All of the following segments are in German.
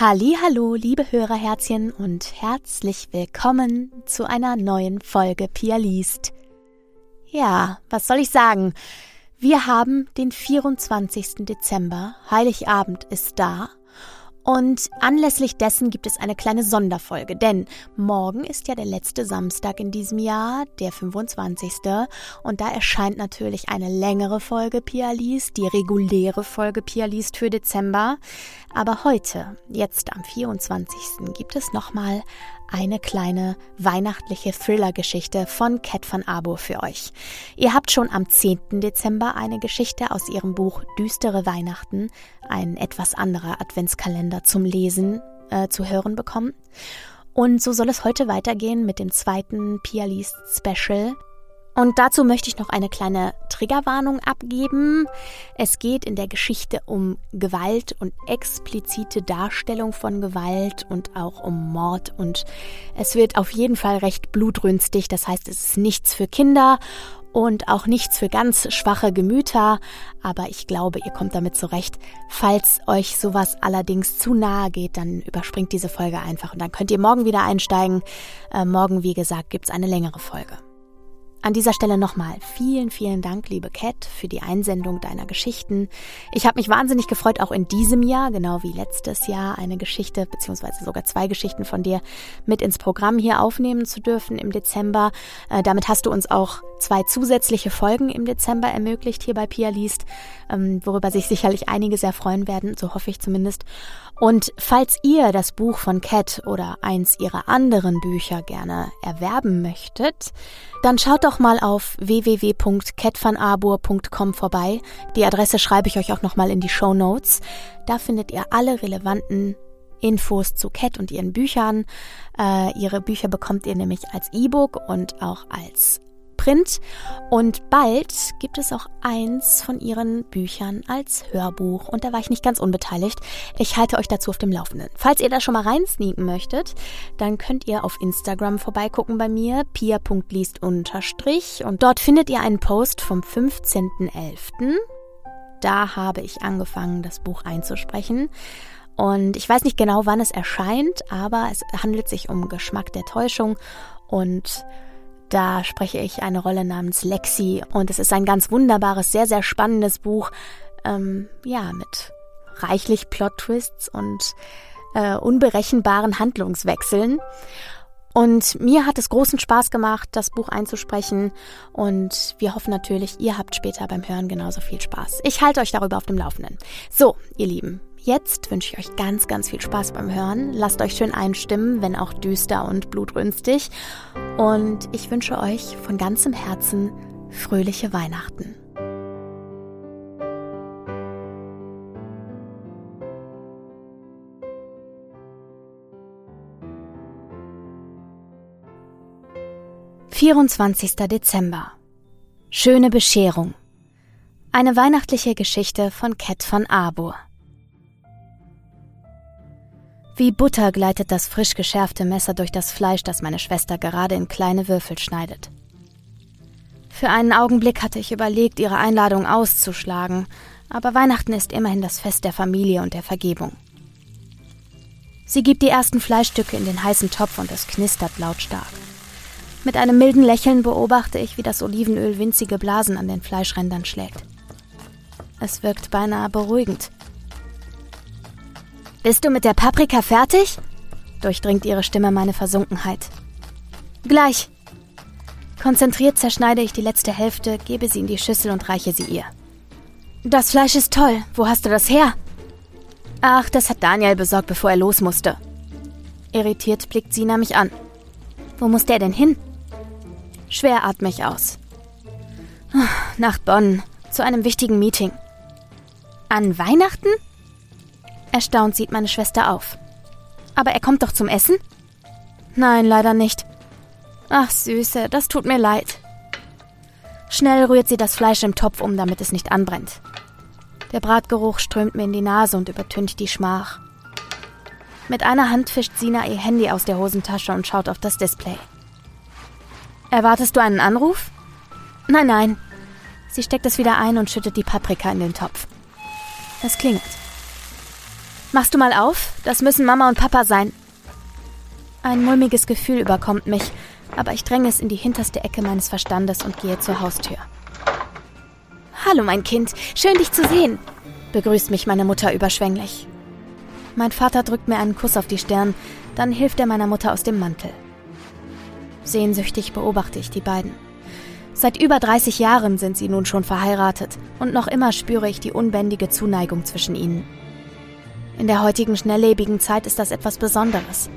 Hallo, liebe Hörerherzchen und herzlich willkommen zu einer neuen Folge Pia liest. Ja, was soll ich sagen? Wir haben den 24. Dezember, Heiligabend ist da und anlässlich dessen gibt es eine kleine Sonderfolge, denn morgen ist ja der letzte Samstag in diesem Jahr, der 25. Und da erscheint natürlich eine längere Folge Pia liest, die reguläre Folge Pia liest für Dezember. Aber heute, jetzt am 24. gibt es nochmal eine kleine weihnachtliche Thriller-Geschichte von Cat van Arbour für euch. Ihr habt schon am 10. Dezember eine Geschichte aus ihrem Buch Düstere Weihnachten, ein etwas anderer Adventskalender zum Lesen, äh, zu hören bekommen. Und so soll es heute weitergehen mit dem zweiten Pia Liest Special. Und dazu möchte ich noch eine kleine Triggerwarnung abgeben. Es geht in der Geschichte um Gewalt und explizite Darstellung von Gewalt und auch um Mord. Und es wird auf jeden Fall recht blutrünstig. Das heißt, es ist nichts für Kinder und auch nichts für ganz schwache Gemüter, aber ich glaube, ihr kommt damit zurecht. Falls euch sowas allerdings zu nahe geht, dann überspringt diese Folge einfach und dann könnt ihr morgen wieder einsteigen. Äh, morgen, wie gesagt, gibt's eine längere Folge. An dieser Stelle nochmal vielen, vielen Dank, liebe Cat, für die Einsendung deiner Geschichten. Ich habe mich wahnsinnig gefreut, auch in diesem Jahr, genau wie letztes Jahr, eine Geschichte beziehungsweise sogar zwei Geschichten von dir mit ins Programm hier aufnehmen zu dürfen im Dezember. Äh, damit hast du uns auch zwei zusätzliche Folgen im Dezember ermöglicht hier bei Pia Liest, ähm, worüber sich sicherlich einige sehr freuen werden, so hoffe ich zumindest. Und falls ihr das Buch von Cat oder eins ihrer anderen Bücher gerne erwerben möchtet, dann schaut doch mal auf www.catvanarbor.com vorbei. Die Adresse schreibe ich euch auch nochmal in die Show Notes. Da findet ihr alle relevanten Infos zu Cat und ihren Büchern. Äh, ihre Bücher bekommt ihr nämlich als E-Book und auch als Print und bald gibt es auch eins von ihren Büchern als Hörbuch und da war ich nicht ganz unbeteiligt. Ich halte euch dazu auf dem Laufenden. Falls ihr da schon mal reinsneaken möchtet, dann könnt ihr auf Instagram vorbeigucken bei mir, pia.liest und dort findet ihr einen Post vom 15.11. Da habe ich angefangen, das Buch einzusprechen. Und ich weiß nicht genau, wann es erscheint, aber es handelt sich um Geschmack der Täuschung und da spreche ich eine Rolle namens Lexi und es ist ein ganz wunderbares, sehr, sehr spannendes Buch, ähm, ja, mit reichlich Plot-Twists und äh, unberechenbaren Handlungswechseln. Und mir hat es großen Spaß gemacht, das Buch einzusprechen. Und wir hoffen natürlich, ihr habt später beim Hören genauso viel Spaß. Ich halte euch darüber auf dem Laufenden. So, ihr Lieben, Jetzt wünsche ich euch ganz, ganz viel Spaß beim Hören. Lasst euch schön einstimmen, wenn auch düster und blutrünstig. Und ich wünsche euch von ganzem Herzen fröhliche Weihnachten. Vierundzwanzigster Dezember. Schöne Bescherung. Eine weihnachtliche Geschichte von Cat von Arbour. Wie Butter gleitet das frisch geschärfte Messer durch das Fleisch, das meine Schwester gerade in kleine Würfel schneidet. Für einen Augenblick hatte ich überlegt, ihre Einladung auszuschlagen, aber Weihnachten ist immerhin das Fest der Familie und der Vergebung. Sie gibt die ersten Fleischstücke in den heißen Topf und es knistert lautstark. Mit einem milden Lächeln beobachte ich, wie das Olivenöl winzige Blasen an den Fleischrändern schlägt. Es wirkt beinahe beruhigend. Bist du mit der Paprika fertig? Durchdringt ihre Stimme meine Versunkenheit. Gleich. Konzentriert zerschneide ich die letzte Hälfte, gebe sie in die Schüssel und reiche sie ihr. Das Fleisch ist toll. Wo hast du das her? Ach, das hat Daniel besorgt, bevor er los musste. Irritiert blickt Sina mich an. Wo muss der denn hin? Schwer atme ich aus. Nach Bonn, zu einem wichtigen Meeting. An Weihnachten? Erstaunt sieht meine Schwester auf. Aber er kommt doch zum Essen? Nein, leider nicht. Ach, Süße, das tut mir leid. Schnell rührt sie das Fleisch im Topf um, damit es nicht anbrennt. Der Bratgeruch strömt mir in die Nase und übertüncht die Schmach. Mit einer Hand fischt Sina ihr Handy aus der Hosentasche und schaut auf das Display. Erwartest du einen Anruf? Nein, nein. Sie steckt es wieder ein und schüttet die Paprika in den Topf. Es klingelt. Machst du mal auf? Das müssen Mama und Papa sein. Ein mulmiges Gefühl überkommt mich, aber ich dränge es in die hinterste Ecke meines Verstandes und gehe zur Haustür. Hallo, mein Kind, schön dich zu sehen, begrüßt mich meine Mutter überschwänglich. Mein Vater drückt mir einen Kuss auf die Stirn, dann hilft er meiner Mutter aus dem Mantel. Sehnsüchtig beobachte ich die beiden. Seit über 30 Jahren sind sie nun schon verheiratet und noch immer spüre ich die unbändige Zuneigung zwischen ihnen. In der heutigen schnelllebigen Zeit ist das etwas Besonderes.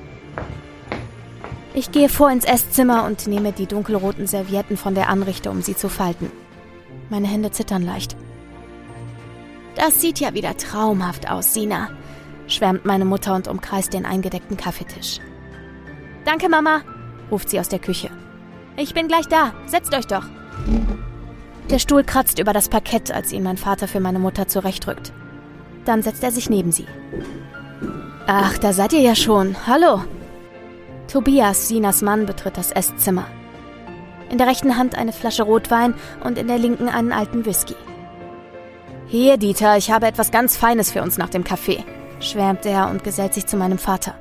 Ich gehe vor ins Esszimmer und nehme die dunkelroten Servietten von der Anrichte, um sie zu falten. Meine Hände zittern leicht. Das sieht ja wieder traumhaft aus, Sina, schwärmt meine Mutter und umkreist den eingedeckten Kaffeetisch. Danke, Mama, ruft sie aus der Küche. Ich bin gleich da. Setzt euch doch. Der Stuhl kratzt über das Parkett, als ihn mein Vater für meine Mutter zurechtrückt. Dann setzt er sich neben sie. Ach, da seid ihr ja schon. Hallo. Tobias, Sinas Mann, betritt das Esszimmer. In der rechten Hand eine Flasche Rotwein und in der linken einen alten Whisky. Hier, Dieter, ich habe etwas ganz Feines für uns nach dem Kaffee, schwärmt er und gesellt sich zu meinem Vater.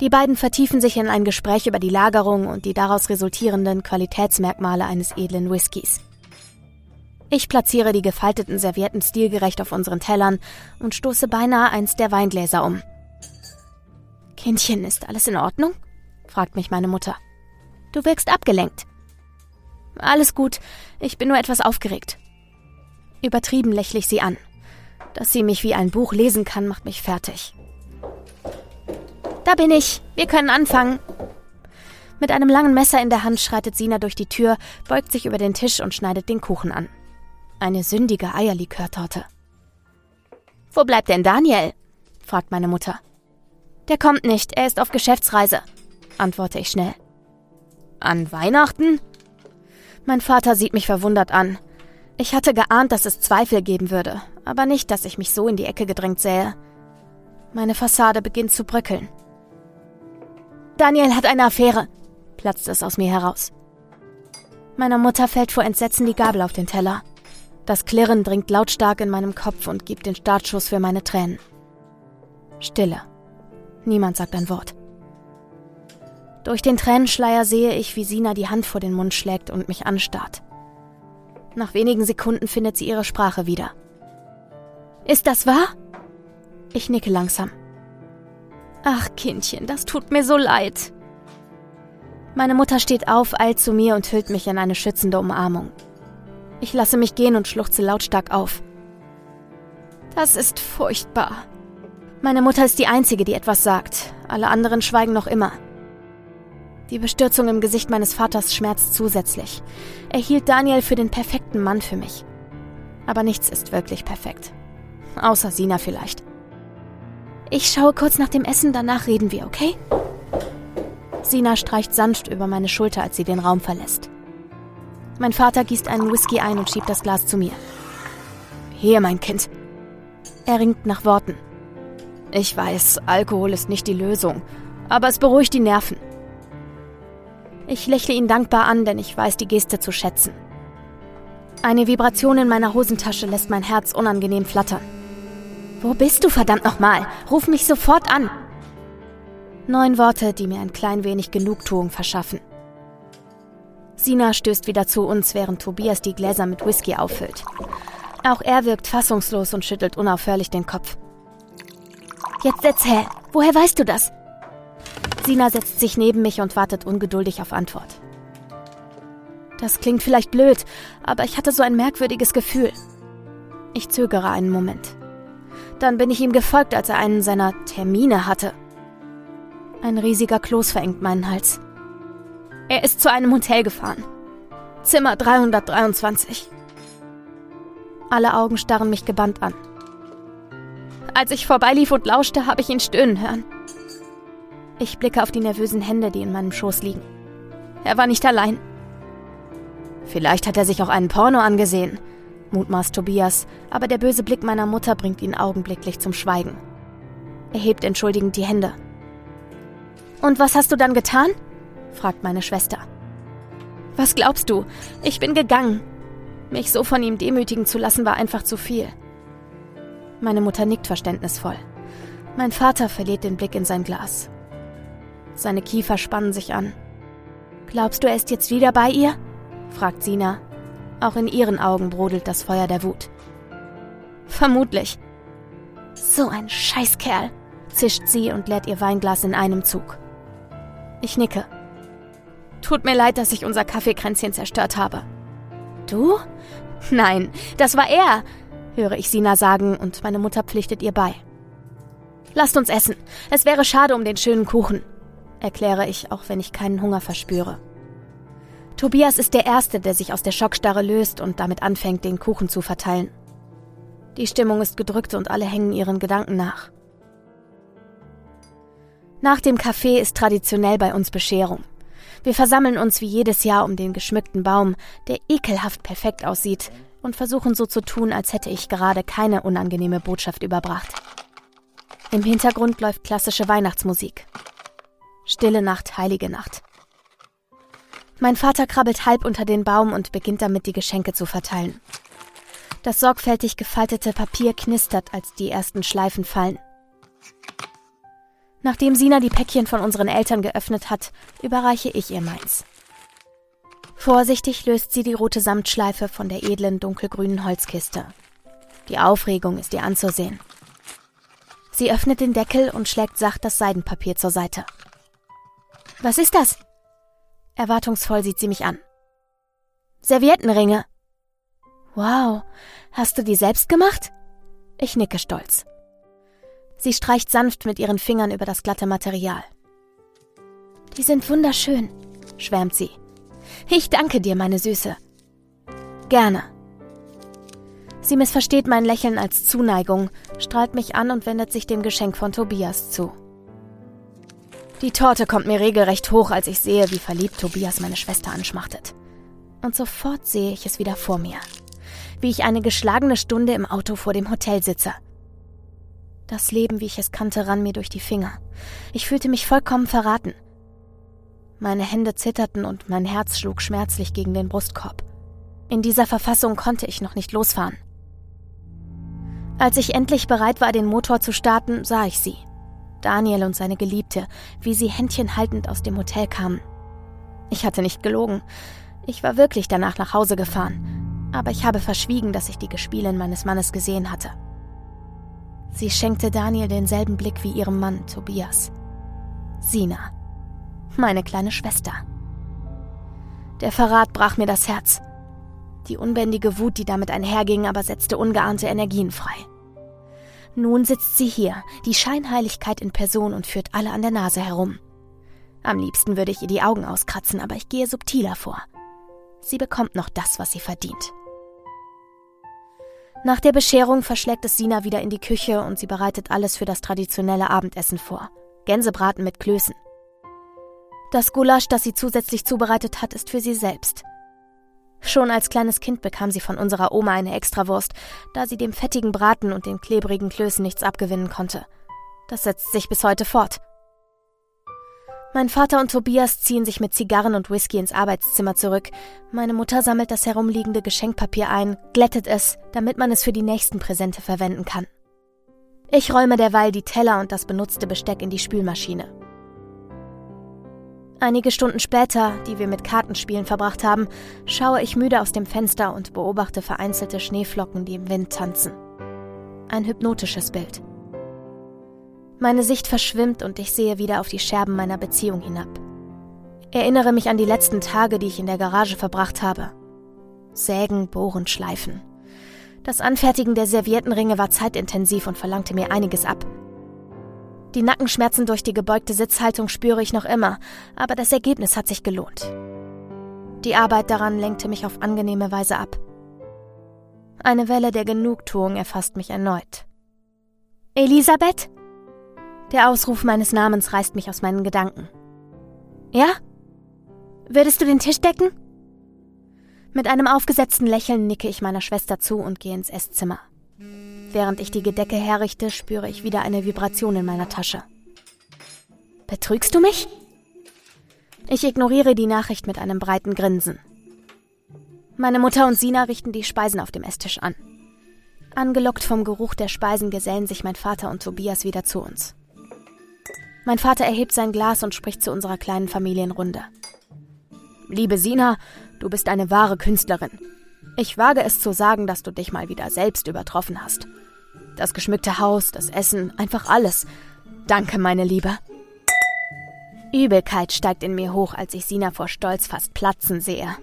Die beiden vertiefen sich in ein Gespräch über die Lagerung und die daraus resultierenden Qualitätsmerkmale eines edlen Whiskys. Ich platziere die gefalteten Servietten stilgerecht auf unseren Tellern und stoße beinahe eins der Weingläser um. Kindchen, ist alles in Ordnung? fragt mich meine Mutter. Du wirkst abgelenkt. Alles gut, ich bin nur etwas aufgeregt. Übertrieben lächle ich sie an. Dass sie mich wie ein Buch lesen kann, macht mich fertig. Da bin ich. Wir können anfangen. Mit einem langen Messer in der Hand schreitet Sina durch die Tür, beugt sich über den Tisch und schneidet den Kuchen an. Eine sündige Eierlikörtorte. Wo bleibt denn Daniel? fragt meine Mutter. Der kommt nicht, er ist auf Geschäftsreise, antworte ich schnell. An Weihnachten? Mein Vater sieht mich verwundert an. Ich hatte geahnt, dass es Zweifel geben würde, aber nicht, dass ich mich so in die Ecke gedrängt sähe. Meine Fassade beginnt zu bröckeln. Daniel hat eine Affäre, platzt es aus mir heraus. Meiner Mutter fällt vor Entsetzen die Gabel auf den Teller. Das Klirren dringt lautstark in meinem Kopf und gibt den Startschuss für meine Tränen. Stille. Niemand sagt ein Wort. Durch den Tränenschleier sehe ich, wie Sina die Hand vor den Mund schlägt und mich anstarrt. Nach wenigen Sekunden findet sie ihre Sprache wieder. Ist das wahr? Ich nicke langsam. Ach, Kindchen, das tut mir so leid. Meine Mutter steht auf, eilt zu mir und hüllt mich in eine schützende Umarmung. Ich lasse mich gehen und schluchze lautstark auf. Das ist furchtbar. Meine Mutter ist die Einzige, die etwas sagt. Alle anderen schweigen noch immer. Die Bestürzung im Gesicht meines Vaters schmerzt zusätzlich. Er hielt Daniel für den perfekten Mann für mich. Aber nichts ist wirklich perfekt. Außer Sina vielleicht. Ich schaue kurz nach dem Essen, danach reden wir, okay? Sina streicht sanft über meine Schulter, als sie den Raum verlässt. Mein Vater gießt einen Whisky ein und schiebt das Glas zu mir. Hier, mein Kind. Er ringt nach Worten. Ich weiß, Alkohol ist nicht die Lösung, aber es beruhigt die Nerven. Ich lächle ihn dankbar an, denn ich weiß die Geste zu schätzen. Eine Vibration in meiner Hosentasche lässt mein Herz unangenehm flattern. Wo bist du verdammt nochmal? Ruf mich sofort an. Neun Worte, die mir ein klein wenig Genugtuung verschaffen. Sina stößt wieder zu uns, während Tobias die Gläser mit Whisky auffüllt. Auch er wirkt fassungslos und schüttelt unaufhörlich den Kopf. Jetzt her. Woher weißt du das? Sina setzt sich neben mich und wartet ungeduldig auf Antwort. Das klingt vielleicht blöd, aber ich hatte so ein merkwürdiges Gefühl. Ich zögere einen Moment. Dann bin ich ihm gefolgt, als er einen seiner Termine hatte. Ein riesiger Kloß verengt meinen Hals. Er ist zu einem Hotel gefahren. Zimmer 323. Alle Augen starren mich gebannt an. Als ich vorbeilief und lauschte, habe ich ihn stöhnen hören. Ich blicke auf die nervösen Hände, die in meinem Schoß liegen. Er war nicht allein. Vielleicht hat er sich auch einen Porno angesehen, mutmaßt Tobias, aber der böse Blick meiner Mutter bringt ihn augenblicklich zum Schweigen. Er hebt entschuldigend die Hände. Und was hast du dann getan? Fragt meine Schwester. Was glaubst du? Ich bin gegangen. Mich so von ihm demütigen zu lassen, war einfach zu viel. Meine Mutter nickt verständnisvoll. Mein Vater verliert den Blick in sein Glas. Seine Kiefer spannen sich an. Glaubst du, er ist jetzt wieder bei ihr? fragt Sina. Auch in ihren Augen brodelt das Feuer der Wut. Vermutlich. So ein Scheißkerl, zischt sie und leert ihr Weinglas in einem Zug. Ich nicke. Tut mir leid, dass ich unser Kaffeekränzchen zerstört habe. Du? Nein, das war er, höre ich Sina sagen und meine Mutter pflichtet ihr bei. Lasst uns essen. Es wäre schade um den schönen Kuchen, erkläre ich, auch wenn ich keinen Hunger verspüre. Tobias ist der Erste, der sich aus der Schockstarre löst und damit anfängt, den Kuchen zu verteilen. Die Stimmung ist gedrückt und alle hängen ihren Gedanken nach. Nach dem Kaffee ist traditionell bei uns Bescherung. Wir versammeln uns wie jedes Jahr um den geschmückten Baum, der ekelhaft perfekt aussieht, und versuchen so zu tun, als hätte ich gerade keine unangenehme Botschaft überbracht. Im Hintergrund läuft klassische Weihnachtsmusik. Stille Nacht, heilige Nacht. Mein Vater krabbelt halb unter den Baum und beginnt damit, die Geschenke zu verteilen. Das sorgfältig gefaltete Papier knistert, als die ersten Schleifen fallen. Nachdem Sina die Päckchen von unseren Eltern geöffnet hat, überreiche ich ihr meins. Vorsichtig löst sie die rote Samtschleife von der edlen dunkelgrünen Holzkiste. Die Aufregung ist ihr anzusehen. Sie öffnet den Deckel und schlägt sacht das Seidenpapier zur Seite. Was ist das? Erwartungsvoll sieht sie mich an. Serviettenringe. Wow, hast du die selbst gemacht? Ich nicke stolz. Sie streicht sanft mit ihren Fingern über das glatte Material. Die sind wunderschön, schwärmt sie. Ich danke dir, meine Süße. Gerne. Sie missversteht mein Lächeln als Zuneigung, strahlt mich an und wendet sich dem Geschenk von Tobias zu. Die Torte kommt mir regelrecht hoch, als ich sehe, wie verliebt Tobias meine Schwester anschmachtet. Und sofort sehe ich es wieder vor mir. Wie ich eine geschlagene Stunde im Auto vor dem Hotel sitze. Das Leben, wie ich es kannte, rann mir durch die Finger. Ich fühlte mich vollkommen verraten. Meine Hände zitterten und mein Herz schlug schmerzlich gegen den Brustkorb. In dieser Verfassung konnte ich noch nicht losfahren. Als ich endlich bereit war, den Motor zu starten, sah ich sie. Daniel und seine Geliebte, wie sie Händchen haltend aus dem Hotel kamen. Ich hatte nicht gelogen. Ich war wirklich danach nach Hause gefahren. Aber ich habe verschwiegen, dass ich die Gespielin meines Mannes gesehen hatte. Sie schenkte Daniel denselben Blick wie ihrem Mann Tobias. Sina, meine kleine Schwester. Der Verrat brach mir das Herz. Die unbändige Wut, die damit einherging, aber setzte ungeahnte Energien frei. Nun sitzt sie hier, die Scheinheiligkeit in Person und führt alle an der Nase herum. Am liebsten würde ich ihr die Augen auskratzen, aber ich gehe subtiler vor. Sie bekommt noch das, was sie verdient. Nach der Bescherung verschlägt es Sina wieder in die Küche und sie bereitet alles für das traditionelle Abendessen vor. Gänsebraten mit Klößen. Das Gulasch, das sie zusätzlich zubereitet hat, ist für sie selbst. Schon als kleines Kind bekam sie von unserer Oma eine Extrawurst, da sie dem fettigen Braten und den klebrigen Klößen nichts abgewinnen konnte. Das setzt sich bis heute fort. Mein Vater und Tobias ziehen sich mit Zigarren und Whisky ins Arbeitszimmer zurück. Meine Mutter sammelt das herumliegende Geschenkpapier ein, glättet es, damit man es für die nächsten Präsente verwenden kann. Ich räume derweil die Teller und das benutzte Besteck in die Spülmaschine. Einige Stunden später, die wir mit Kartenspielen verbracht haben, schaue ich müde aus dem Fenster und beobachte vereinzelte Schneeflocken, die im Wind tanzen. Ein hypnotisches Bild. Meine Sicht verschwimmt und ich sehe wieder auf die Scherben meiner Beziehung hinab. Erinnere mich an die letzten Tage, die ich in der Garage verbracht habe. Sägen, Bohren, Schleifen. Das Anfertigen der Serviettenringe war zeitintensiv und verlangte mir einiges ab. Die Nackenschmerzen durch die gebeugte Sitzhaltung spüre ich noch immer, aber das Ergebnis hat sich gelohnt. Die Arbeit daran lenkte mich auf angenehme Weise ab. Eine Welle der Genugtuung erfasst mich erneut. Elisabeth? Der Ausruf meines Namens reißt mich aus meinen Gedanken. Ja? Würdest du den Tisch decken? Mit einem aufgesetzten Lächeln nicke ich meiner Schwester zu und gehe ins Esszimmer. Während ich die Gedecke herrichte, spüre ich wieder eine Vibration in meiner Tasche. Betrügst du mich? Ich ignoriere die Nachricht mit einem breiten Grinsen. Meine Mutter und Sina richten die Speisen auf dem Esstisch an. Angelockt vom Geruch der Speisen gesellen sich mein Vater und Tobias wieder zu uns. Mein Vater erhebt sein Glas und spricht zu unserer kleinen Familienrunde. Liebe Sina, du bist eine wahre Künstlerin. Ich wage es zu sagen, dass du dich mal wieder selbst übertroffen hast. Das geschmückte Haus, das Essen, einfach alles. Danke, meine Liebe. Übelkeit steigt in mir hoch, als ich Sina vor Stolz fast platzen sehe.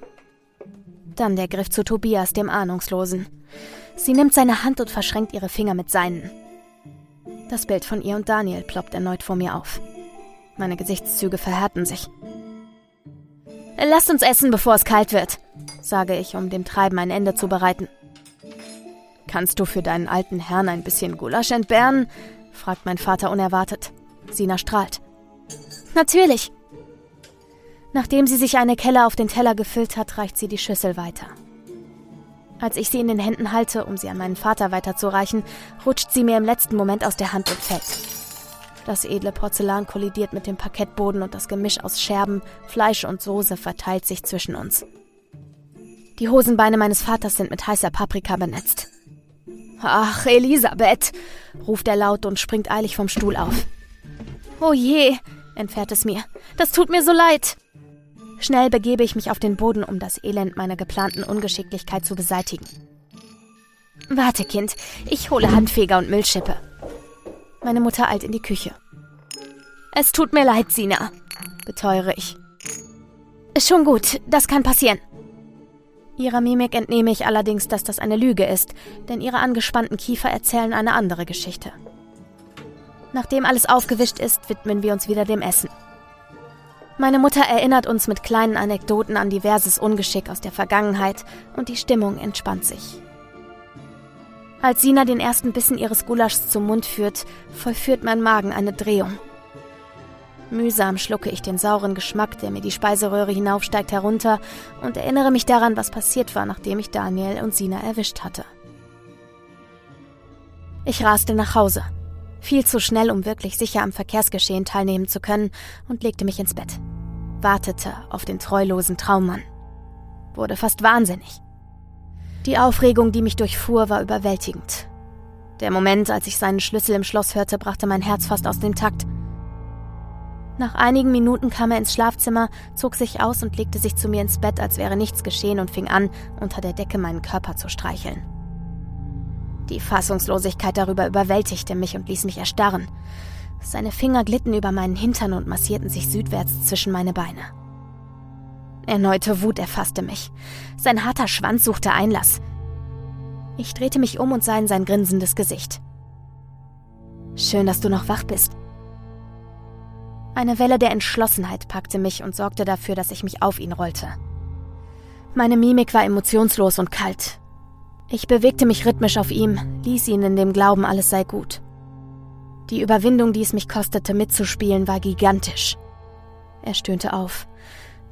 Dann der Griff zu Tobias, dem Ahnungslosen. Sie nimmt seine Hand und verschränkt ihre Finger mit seinen. Das Bild von ihr und Daniel ploppt erneut vor mir auf. Meine Gesichtszüge verhärten sich. Lasst uns essen, bevor es kalt wird, sage ich, um dem Treiben ein Ende zu bereiten. Kannst du für deinen alten Herrn ein bisschen Gulasch entbehren? fragt mein Vater unerwartet. Sina strahlt. Natürlich. Nachdem sie sich eine Kelle auf den Teller gefüllt hat, reicht sie die Schüssel weiter. Als ich sie in den Händen halte, um sie an meinen Vater weiterzureichen, rutscht sie mir im letzten Moment aus der Hand und fällt. Das edle Porzellan kollidiert mit dem Parkettboden und das Gemisch aus Scherben, Fleisch und Soße verteilt sich zwischen uns. Die Hosenbeine meines Vaters sind mit heißer Paprika benetzt. Ach, Elisabeth, ruft er laut und springt eilig vom Stuhl auf. Oh je, entfährt es mir. Das tut mir so leid. Schnell begebe ich mich auf den Boden, um das Elend meiner geplanten Ungeschicklichkeit zu beseitigen. Warte, Kind, ich hole Handfeger und Müllschippe. Meine Mutter eilt in die Küche. Es tut mir leid, Sina, beteuere ich. Schon gut, das kann passieren. Ihrer Mimik entnehme ich allerdings, dass das eine Lüge ist, denn ihre angespannten Kiefer erzählen eine andere Geschichte. Nachdem alles aufgewischt ist, widmen wir uns wieder dem Essen. Meine Mutter erinnert uns mit kleinen Anekdoten an diverses Ungeschick aus der Vergangenheit und die Stimmung entspannt sich. Als Sina den ersten Bissen ihres Gulaschs zum Mund führt, vollführt mein Magen eine Drehung. Mühsam schlucke ich den sauren Geschmack, der mir die Speiseröhre hinaufsteigt, herunter und erinnere mich daran, was passiert war, nachdem ich Daniel und Sina erwischt hatte. Ich raste nach Hause. Viel zu schnell, um wirklich sicher am Verkehrsgeschehen teilnehmen zu können, und legte mich ins Bett. Wartete auf den treulosen Traummann. Wurde fast wahnsinnig. Die Aufregung, die mich durchfuhr, war überwältigend. Der Moment, als ich seinen Schlüssel im Schloss hörte, brachte mein Herz fast aus dem Takt. Nach einigen Minuten kam er ins Schlafzimmer, zog sich aus und legte sich zu mir ins Bett, als wäre nichts geschehen und fing an, unter der Decke meinen Körper zu streicheln. Die Fassungslosigkeit darüber überwältigte mich und ließ mich erstarren. Seine Finger glitten über meinen Hintern und massierten sich südwärts zwischen meine Beine. Erneute Wut erfasste mich. Sein harter Schwanz suchte Einlass. Ich drehte mich um und sah in sein grinsendes Gesicht. Schön, dass du noch wach bist. Eine Welle der Entschlossenheit packte mich und sorgte dafür, dass ich mich auf ihn rollte. Meine Mimik war emotionslos und kalt. Ich bewegte mich rhythmisch auf ihm, ließ ihn in dem Glauben, alles sei gut. Die Überwindung, die es mich kostete, mitzuspielen, war gigantisch. Er stöhnte auf.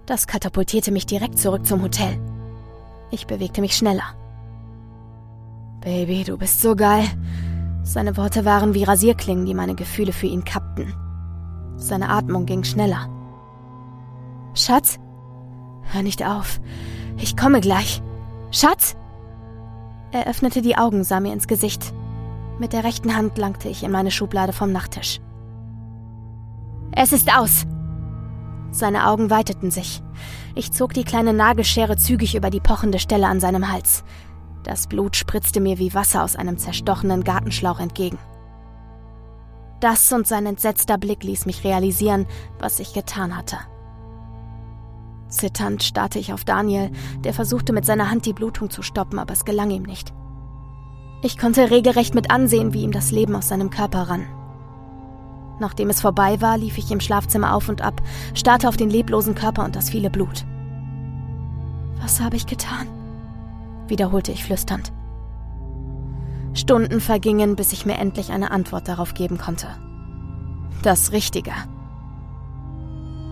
Das katapultierte mich direkt zurück zum Hotel. Ich bewegte mich schneller. Baby, du bist so geil. Seine Worte waren wie Rasierklingen, die meine Gefühle für ihn kappten. Seine Atmung ging schneller. Schatz? Hör nicht auf. Ich komme gleich. Schatz? Er öffnete die Augen, sah mir ins Gesicht. Mit der rechten Hand langte ich in meine Schublade vom Nachttisch. Es ist aus. Seine Augen weiteten sich. Ich zog die kleine Nagelschere zügig über die pochende Stelle an seinem Hals. Das Blut spritzte mir wie Wasser aus einem zerstochenen Gartenschlauch entgegen. Das und sein entsetzter Blick ließ mich realisieren, was ich getan hatte. Zitternd starrte ich auf Daniel, der versuchte mit seiner Hand die Blutung zu stoppen, aber es gelang ihm nicht. Ich konnte regelrecht mit ansehen, wie ihm das Leben aus seinem Körper rann. Nachdem es vorbei war, lief ich im Schlafzimmer auf und ab, starrte auf den leblosen Körper und das viele Blut. Was habe ich getan? wiederholte ich flüsternd. Stunden vergingen, bis ich mir endlich eine Antwort darauf geben konnte. Das Richtige.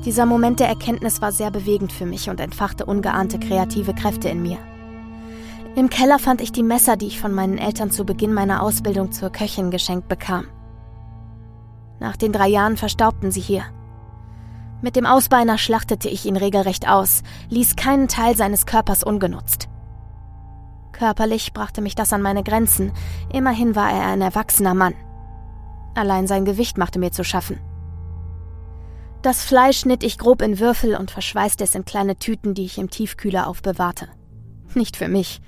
Dieser Moment der Erkenntnis war sehr bewegend für mich und entfachte ungeahnte kreative Kräfte in mir. Im Keller fand ich die Messer, die ich von meinen Eltern zu Beginn meiner Ausbildung zur Köchin geschenkt bekam. Nach den drei Jahren verstaubten sie hier. Mit dem Ausbeiner schlachtete ich ihn regelrecht aus, ließ keinen Teil seines Körpers ungenutzt. Körperlich brachte mich das an meine Grenzen. Immerhin war er ein erwachsener Mann. Allein sein Gewicht machte mir zu schaffen. Das Fleisch schnitt ich grob in Würfel und verschweißte es in kleine Tüten, die ich im Tiefkühler aufbewahrte. Nicht für mich.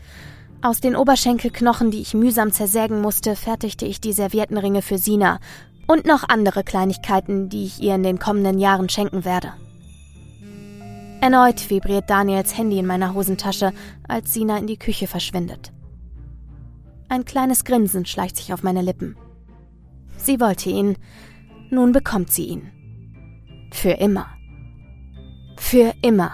Aus den Oberschenkelknochen, die ich mühsam zersägen musste, fertigte ich die Serviettenringe für Sina und noch andere Kleinigkeiten, die ich ihr in den kommenden Jahren schenken werde. Erneut vibriert Daniels Handy in meiner Hosentasche, als Sina in die Küche verschwindet. Ein kleines Grinsen schleicht sich auf meine Lippen. Sie wollte ihn, nun bekommt sie ihn. Für immer. Für immer.